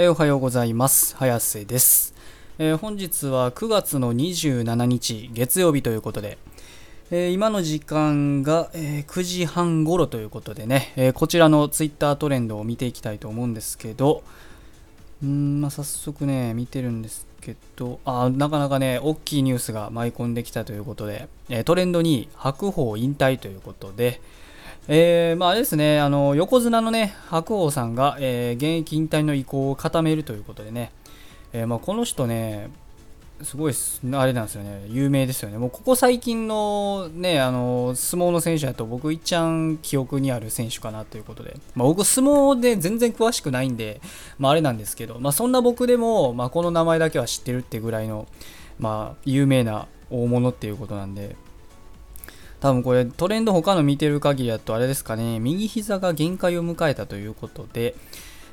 えーおはようございます。早瀬です、えー本日は9月の27日月曜日ということで、えー今の時間が、えー9時半頃ということでね、えこちらのツイッタートレンドを見ていきたいと思うんですけど、うーん、まあ、早速ね、見てるんですけど、あなかなかね、大きいニュースが舞い込んできたということで、えトレンドに白鵬引退ということで、えーまあですね、あの横綱のね、白鵬さんが、えー現役引退の意向を固めるということでね、えーまあ、この人ね、すごいあれなんですよね、有名ですよね。もうここ最近のね、あの相撲の選手だと僕、いっちゃん記憶にある選手かなということで、まあ、僕、相撲で全然詳しくないんで、まあ、あれなんですけど、まあ、そんな僕でも、まあ、この名前だけは知ってるってぐらいの、まあ、有名な大物っていうことなんで、多分これトレンド他の見てる限りだとあれですかね、右膝が限界を迎えたということで、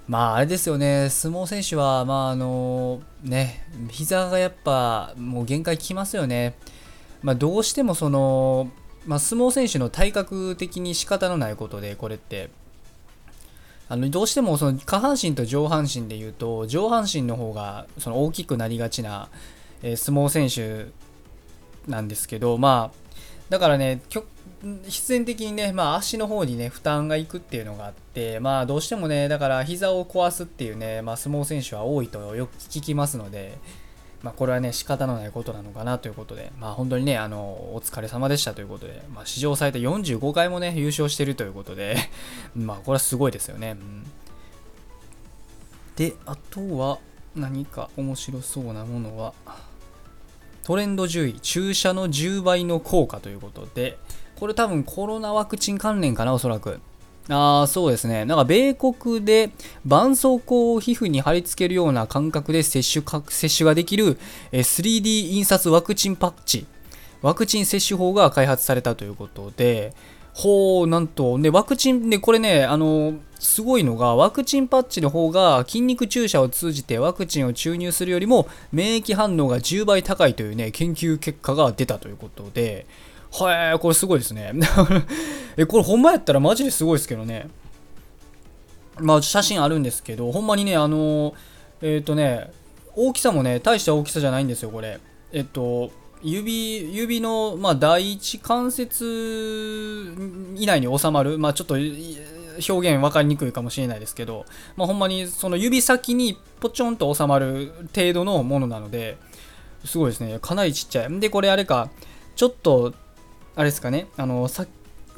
まああれですよね、相撲選手は、まああのね、膝がやっぱもう限界きますよね。まあどうしてもその、まあ相撲選手の体格的に仕方のないことで、これって。あのどうしてもその下半身と上半身で言うと上半身の方がその大きくなりがちな、えー相撲選手なんですけどまあだからね、必然的にね、まあ、足の方にね、負担がいくっていうのがあって、まあ、どうしてもね、だから膝を壊すっていうね、まあ、相撲選手は多いとよく聞きますので、まあ、これはね、仕方のないことなのかなということで、まあ、本当にね、あの、お疲れ様でしたということで、まあ、史上最多45回もね、優勝してるということで、まあ、これはすごいですよね。うんで、あとは、何か面白そうなものは、トレンド10位、注射の10倍の効果ということで、これ多分コロナワクチン関連かな、おそらく。ああ、そうですね。なんか米国で絆創膏を皮膚に貼り付けるような感覚で接種か接種ができる 3D 印刷ワクチンパッチ、ワクチン接種法が開発されたということで、ほう、なんと、ね、ワクチンで、これね、あの、すごいのが、ワクチンパッチの方が筋肉注射を通じてワクチンを注入するよりも免疫反応が10倍高いというね、研究結果が出たということで、はい、これすごいですね。え、これほんまやったらマジですごいですけどね。まあ、写真あるんですけど、ほんまにね、あの、えっ、とね、大きさもね、大した大きさじゃないんですよ、これ。えっと、指指の、まあ、第一関節以内に収まる、まあ、ちょっと表現分かりにくいかもしれないですけど、まあ、ほんまにその指先にポチョンと収まる程度のものなのですごいですね。かなりちっちゃい。でこれあれかちょっとあれですかね。あのさ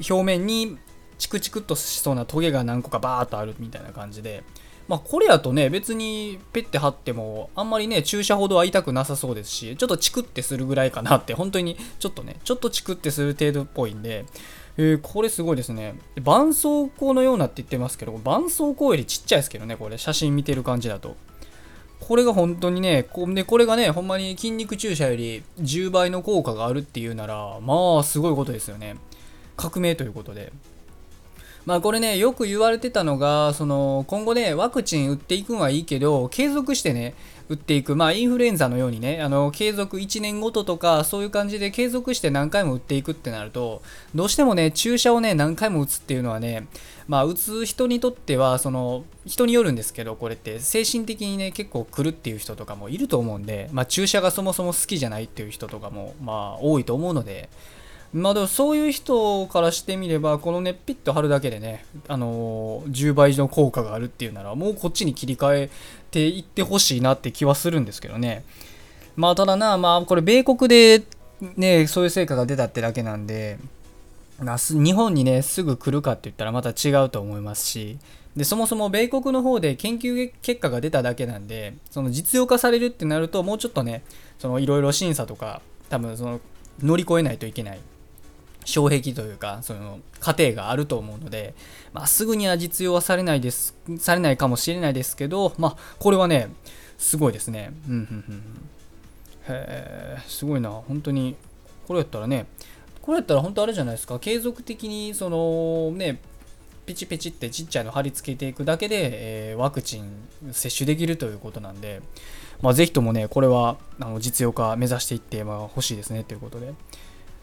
表面にチクチクっとしそうなトゲが何個かバーっとあるみたいな感じで。まあこれやとね別にペッて貼ってもあんまりね注射ほどは痛くなさそうですしちょっとチクってするぐらいかなって本当にちょっとねちょっとチクってする程度っぽいんでえーこれすごいですね。絆創膏のようなって言ってますけど絆創膏よりちっちゃいですけどねこれ。写真見てる感じだと。これが本当にねこでこれがねほんまに筋肉注射より10倍の効果があるっていうならまあすごいことですよね。革命ということで。まあこれね、よく言われてたのが、その今後ね、ワクチン打っていくのはいいけど、継続してね、打っていく、まあインフルエンザのようにね、あの継続1年ごととか、そういう感じで継続して何回も打っていくってなると、どうしてもね、注射をね、何回も打つっていうのはね、まあ打つ人にとっては、その人によるんですけど、これって精神的にね、結構来るっていう人とかもいると思うんで、まあ注射がそもそも好きじゃないっていう人とかも、まあ多いと思うので、まあでもそういう人からしてみれば、このね、ピッと貼るだけでね、あのー10倍の効果があるっていうなら、もうこっちに切り替えていってほしいなって気はするんですけどね。まあただな、まあこれ米国でね、そういう成果が出たってだけなんで、まあ日本にね、すぐ来るかって言ったらまた違うと思いますし、でそもそも米国の方で研究結果が出ただけなんで、その実用化されるってなると、もうちょっとね、いろいろ審査とか、多分その乗り越えないといけない障壁というかその過程があると思うので、まあ、すぐには実用はされないですされないかもしれないですけど、まあ、これはねすごいですね。うんうんうん、へえすごいな本当にこれやったらねこれやったら本当あれじゃないですか継続的にそのねピチピチってちっちゃいの貼り付けていくだけで、えーワクチン接種できるということなんで、まあ、ぜひともねこれはあの実用化目指していって、まあ、欲しいですねということで。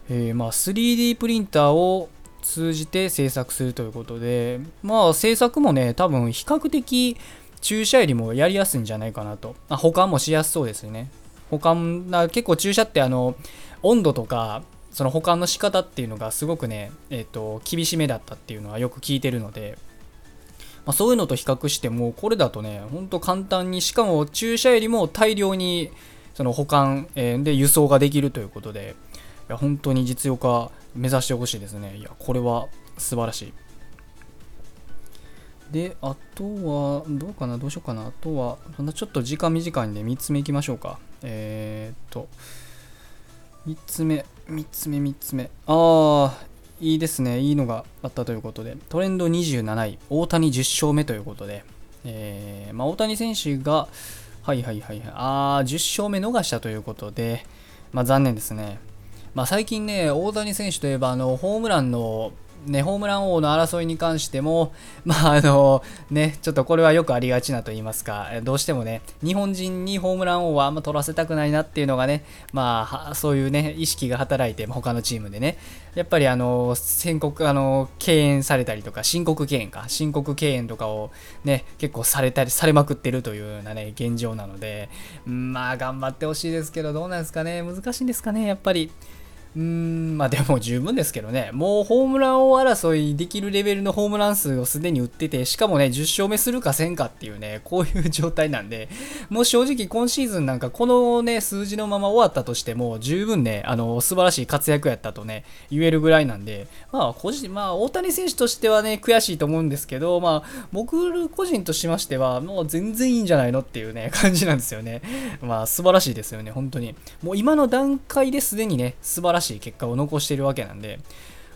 えーまあ、3D プリンターを通じて制作するということで、まあ、制作もね、多分比較的注射よりもやりやすいんじゃないかなと。あ保管もしやすそうですね。保管な結構注射ってあの温度とかその保管の仕方っていうのがすごくね、えーと、厳しめだったっていうのはよく聞いてるので、まあ、そういうのと比較してもこれだとねほんと簡単にしかも注射よりも大量にその保管、えー、で輸送ができるということでや本当に実用化目指してほしいですねいやこれは素晴らしいで、あとは、どうかな、どうしようかな？あとは、そんなちょっと時間短いんで、3つ目いきましょうか。えー、っと、3つ目、3つ目、3つ目。ああ、いいですね。いいのがあったということで、トレンド27位、大谷10勝目ということで、えー、まあ、大谷選手が、はいはいはいはい、ああ、10勝目逃したということで、まあ、残念ですね。まあ、最近ね、大谷選手といえば、あの、ホームランのね、ホームラン王の争いに関しても、まあ、あの、ね、ちょっとこれはよくありがちなと言いますか、どうしてもね、日本人にホームラン王はあんま取らせたくないなっていうのがね、まあ、そういうね、意識が働いて、他のチームでね、やっぱりあの、宣告、あの、敬遠されたりとか、申告敬遠か、申告敬遠とかをね、結構されたり、されまくってるというようなね、現状なので、まあ、頑張ってほしいですけど、どうなんですかね、難しいんですかね、やっぱり。うーん、まあでも十分ですけどね、もうホームラン王争いできるレベルのホームラン数をすでに打ってて、しかもね、10勝目するかせんかっていうね、こういう状態なんで、もう正直今シーズンなんかこのね、数字のまま終わったとしても、十分ね、あの、素晴らしい活躍やったとね、言えるぐらいなんで、まあ、個人、まあ、大谷選手としてはね、悔しいと思うんですけど、まあ、僕個人としましては、もう全然いいんじゃないのっていうね、感じなんですよね。まあ、素晴らしいですよね、本当に。もう今の段階ですでにね、素晴らしいしい結果を残しているわけなんで、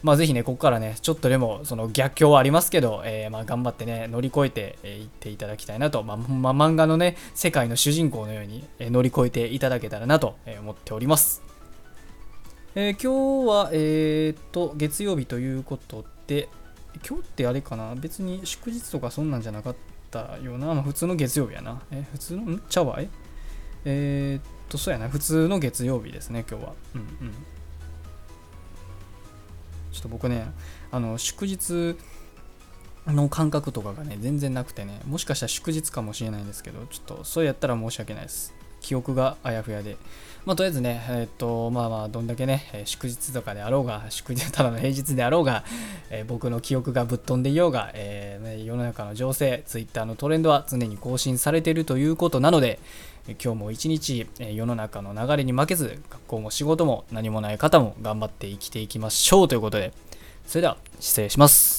まあ、ぜひね、ここからね、ちょっとでもその逆境はありますけど、えー、まあ頑張ってね、乗り越えてい、っていただきたいなと、まあ、まあ、漫画のね、世界の主人公のように、乗り越えていただけたらなと思っております。え今日は、えっと、月曜日ということで、今日ってあれかな？別に祝日とかそんなんじゃなかったような、まあ、普通の月曜日やな。え、普通の、ん？ちゃわええー、っと、そうやな、普通の月曜日ですね、今日は。うんうん。ちょっと僕ね、あの、祝日の感覚とかがね、全然なくてね、もしかしたら祝日かもしれないんですけど、ちょっと、そうやったら申し訳ないです。記憶があやふやで。まあ、とりあえずね、えっ、と、まあまあ、どんだけね、祝日とかであろうが、祝日、ただの平日であろうが、えー、僕の記憶がぶっ飛んでいようが、えー、世の中の情勢、Twitter のトレンドは常に更新されているということなので、今日も一日え世の中の流れに負けず学校も仕事も何もない方も頑張って生きていきましょうということでそれでは失礼します